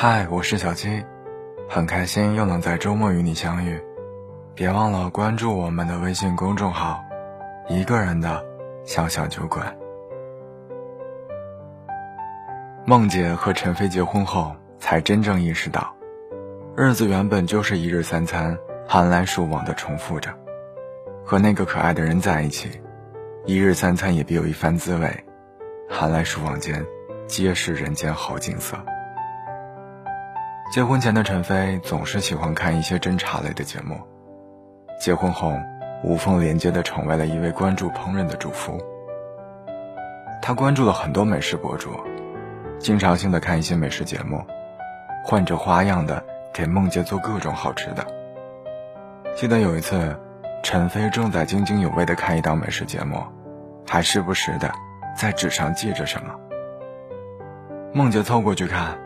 嗨，我是小七，很开心又能在周末与你相遇。别忘了关注我们的微信公众号“一个人的小小酒馆”。梦姐和陈飞结婚后，才真正意识到，日子原本就是一日三餐、寒来暑往的重复着。和那个可爱的人在一起，一日三餐也别有一番滋味，寒来暑往间，皆是人间好景色。结婚前的陈飞总是喜欢看一些侦查类的节目，结婚后无缝连接的成为了一位关注烹饪的主妇。他关注了很多美食博主。经常性的看一些美食节目，换着花样的给梦洁做各种好吃的。记得有一次，陈飞正在津津有味的看一档美食节目，还时不时的在纸上记着什么。梦洁凑过去看，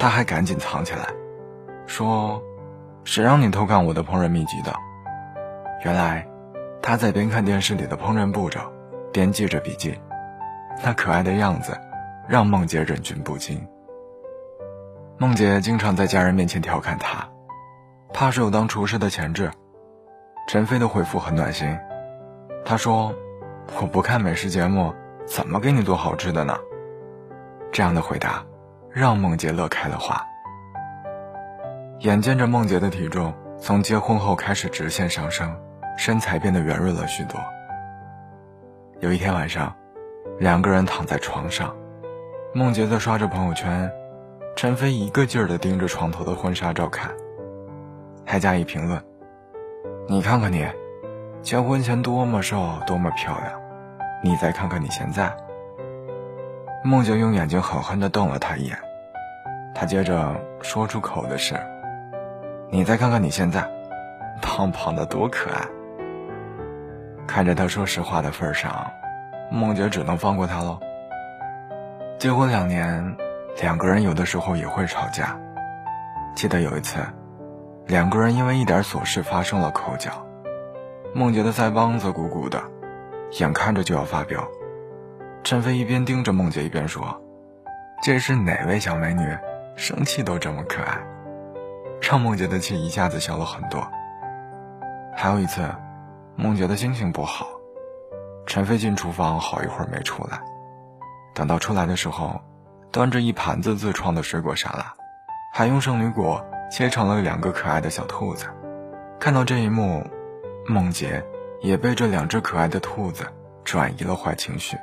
他还赶紧藏起来，说：“谁让你偷看我的烹饪秘籍的？”原来，他在边看电视里的烹饪步骤，边记着笔记，那可爱的样子。让梦洁忍俊不禁。梦洁经常在家人面前调侃他，怕是有当厨师的潜质。陈飞的回复很暖心，他说：“我不看美食节目，怎么给你做好吃的呢？”这样的回答让梦洁乐开了花。眼见着梦洁的体重从结婚后开始直线上升，身材变得圆润了许多。有一天晚上，两个人躺在床上。梦洁在刷着朋友圈，陈飞一个劲儿地盯着床头的婚纱照看，还加以评论：“你看看你，结婚前多么瘦，多么漂亮，你再看看你现在。”梦洁用眼睛狠狠地瞪了他一眼，他接着说出口的是：“你再看看你现在，胖胖的多可爱。”看着他说实话的份上，梦洁只能放过他喽。结婚两年，两个人有的时候也会吵架。记得有一次，两个人因为一点琐事发生了口角，梦洁的腮帮子鼓鼓的，眼看着就要发飙。陈飞一边盯着梦洁，一边说：“这是哪位小美女？生气都这么可爱。”让梦洁的气一下子消了很多。还有一次，梦洁的心情不好，陈飞进厨房好一会儿没出来。等到出来的时候，端着一盘子自创的水果沙拉，还用圣女果切成了两个可爱的小兔子。看到这一幕，梦洁也被这两只可爱的兔子转移了坏情绪。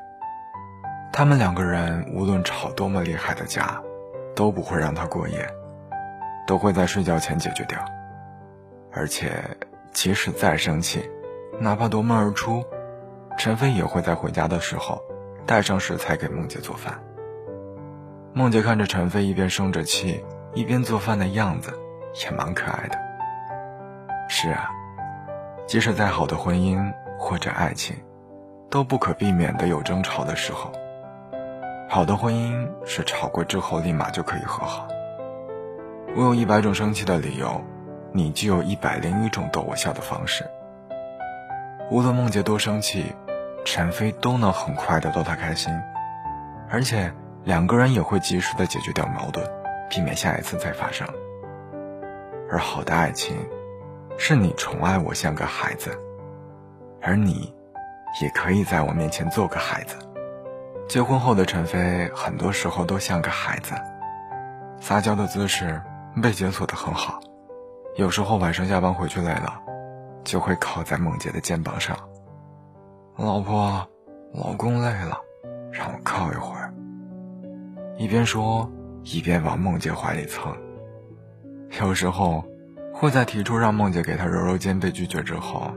他们两个人无论吵多么厉害的架，都不会让他过夜，都会在睡觉前解决掉。而且，即使再生气，哪怕夺门而出，陈飞也会在回家的时候。带上食材给梦姐做饭。梦姐看着陈飞一边生着气一边做饭的样子，也蛮可爱的。是啊，即使再好的婚姻或者爱情，都不可避免的有争吵的时候。好的婚姻是吵过之后立马就可以和好。我有一百种生气的理由，你就有一百零一种逗我笑的方式。无论梦洁多生气。陈飞都能很快的逗她开心，而且两个人也会及时的解决掉矛盾，避免下一次再发生。而好的爱情，是你宠爱我像个孩子，而你，也可以在我面前做个孩子。结婚后的陈飞，很多时候都像个孩子，撒娇的姿势被解锁的很好，有时候晚上下班回去累了，就会靠在梦洁的肩膀上。老婆，老公累了，让我靠一会儿。一边说，一边往梦洁怀里蹭。有时候，会在提出让梦洁给他揉揉肩被拒绝之后，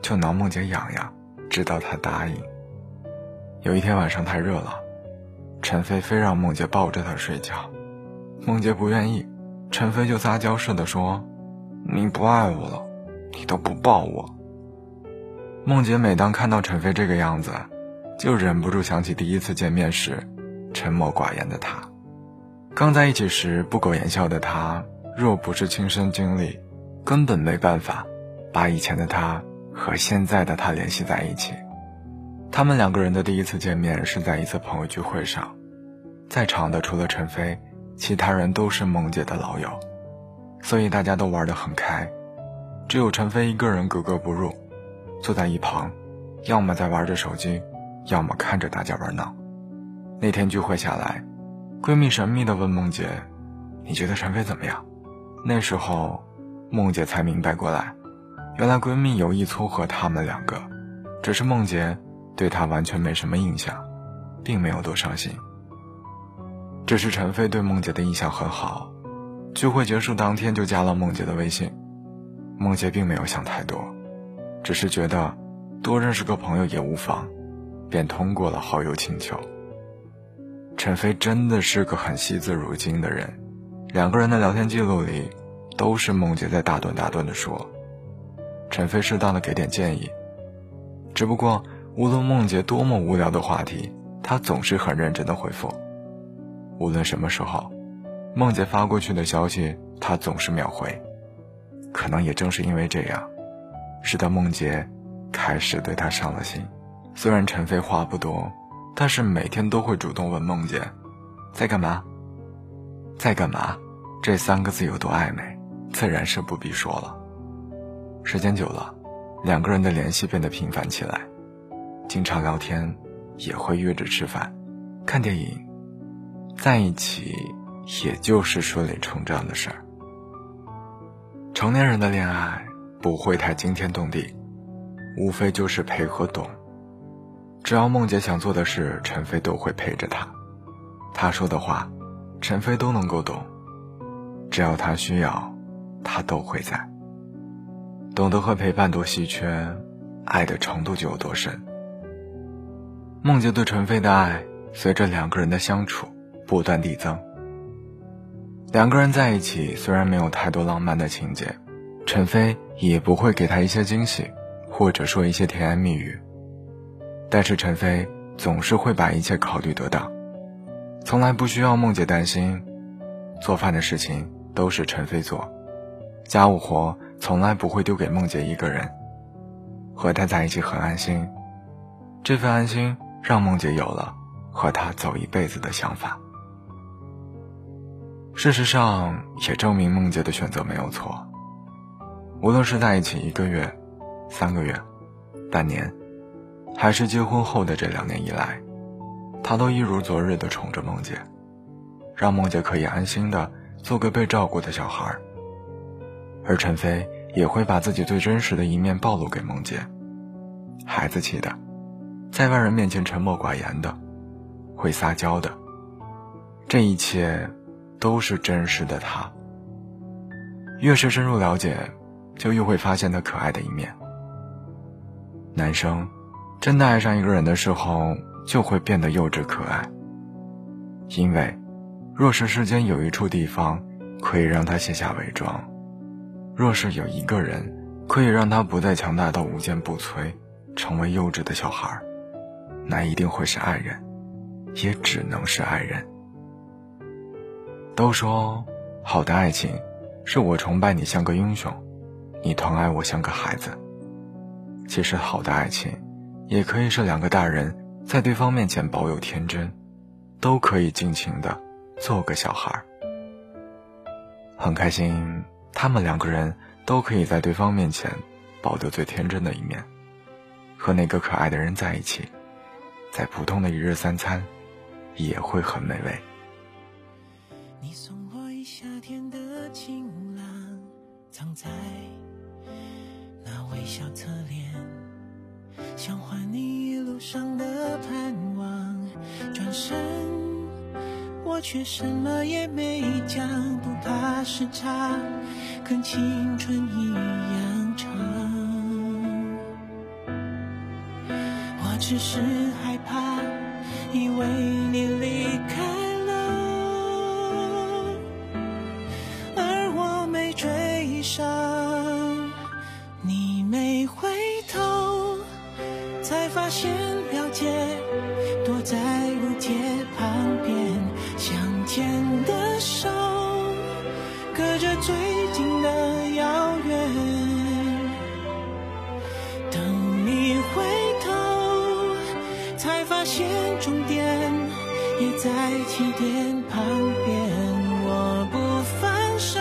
就挠梦洁痒痒，直到他答应。有一天晚上太热了，陈飞非让梦洁抱着他睡觉，梦洁不愿意，陈飞就撒娇似的说：“你不爱我了，你都不抱我。”梦洁每当看到陈飞这个样子，就忍不住想起第一次见面时，沉默寡言的他。刚在一起时不苟言笑的他，若不是亲身经历，根本没办法把以前的他和现在的他联系在一起。他们两个人的第一次见面是在一次朋友聚会上，在场的除了陈飞，其他人都是梦姐的老友，所以大家都玩得很开，只有陈飞一个人格格不入，坐在一旁，要么在玩着手机，要么看着大家玩闹。那天聚会下来，闺蜜神秘地问梦姐：“你觉得陈飞怎么样？”那时候，梦姐才明白过来，原来闺蜜有意撮合他们两个，只是梦姐对他完全没什么印象，并没有多伤心。只是陈飞对梦姐的印象很好，聚会结束当天就加了梦姐的微信。梦姐并没有想太多，只是觉得多认识个朋友也无妨，便通过了好友请求。陈飞真的是个很惜字如金的人，两个人的聊天记录里，都是梦姐在大段大段的说，陈飞适当的给点建议。只不过无论梦姐多么无聊的话题，他总是很认真的回复。无论什么时候，梦姐发过去的消息，他总是秒回。可能也正是因为这样，使得梦洁开始对他上了心。虽然陈飞话不多。但是每天都会主动问梦姐，在干嘛？在干嘛？这三个字有多暧昧，自然是不必说了。时间久了，两个人的联系变得频繁起来，经常聊天，也会约着吃饭、看电影，在一起也就是顺理成章的事儿。成年人的恋爱不会太惊天动地，无非就是陪和懂。只要梦姐想做的事，陈飞都会陪着她。她说的话，陈飞都能够懂。只要他需要，他都会在。懂得和陪伴多稀缺，爱的程度就有多深。梦洁对陈飞的爱，随着两个人的相处不断递增。两个人在一起，虽然没有太多浪漫的情节，陈飞也不会给她一些惊喜，或者说一些甜言蜜语。但是陈飞总是会把一切考虑得当，从来不需要梦姐担心。做饭的事情都是陈飞做，家务活从来不会丢给梦姐一个人。和他在一起很安心，这份安心让梦姐有了和他走一辈子的想法。事实上也证明梦姐的选择没有错。无论是在一起一个月、三个月、半年。还是结婚后的这两年以来，他都一如昨日的宠着梦姐，让梦姐可以安心的做个被照顾的小孩。而陈飞也会把自己最真实的一面暴露给梦姐，孩子气的，在外人面前沉默寡言的，会撒娇的，这一切都是真实的他。越是深入了解，就越会发现他可爱的一面。男生。真的爱上一个人的时候，就会变得幼稚可爱。因为，若是世间有一处地方可以让他卸下伪装，若是有一个人可以让他不再强大到无坚不摧，成为幼稚的小孩儿，那一定会是爱人，也只能是爱人。都说，好的爱情，是我崇拜你像个英雄，你疼爱我像个孩子。其实，好的爱情。也可以是两个大人在对方面前保有天真，都可以尽情的做个小孩。很开心，他们两个人都可以在对方面前保留最天真的一面，和那个可爱的人在一起，在普通的一日三餐，也会很美味。你送我一夏天的晴朗，藏在那微笑侧脸。想换你一路上的盼望，转身我却什么也没讲，不怕时差，跟青春一样长。我只是还，以为你离开了，而我没追上。你没回头，才发现了解，躲在路街旁在起点旁边。我不放手，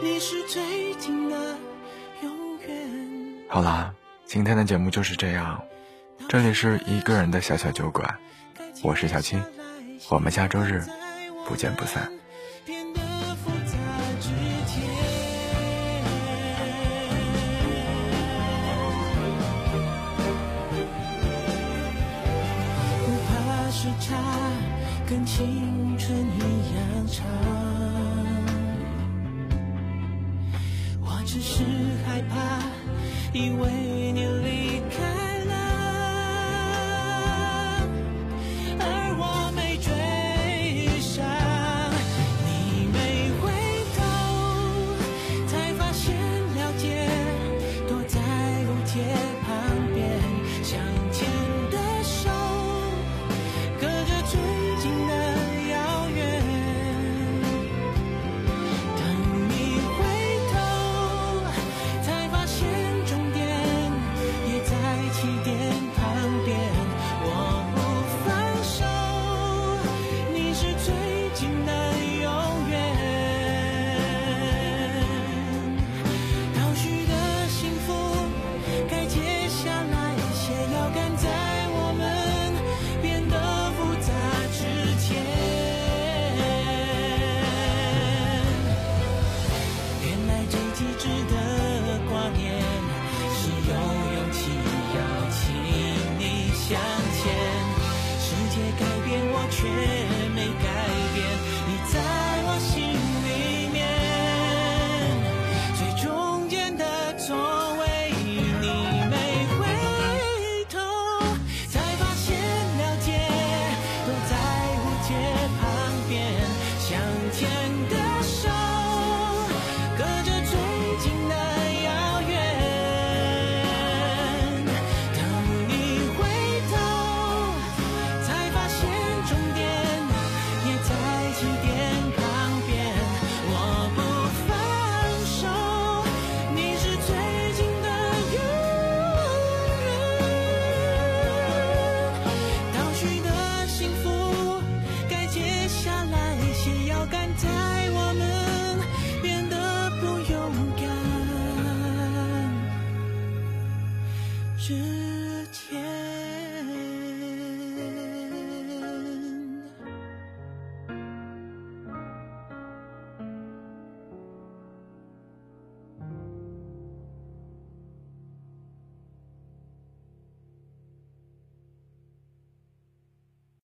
你是最近的永远。好啦，今天的节目就是这样。这里是一个人的小小酒馆，我是小青，我们下周日不见不散。只是害怕，因为你离开。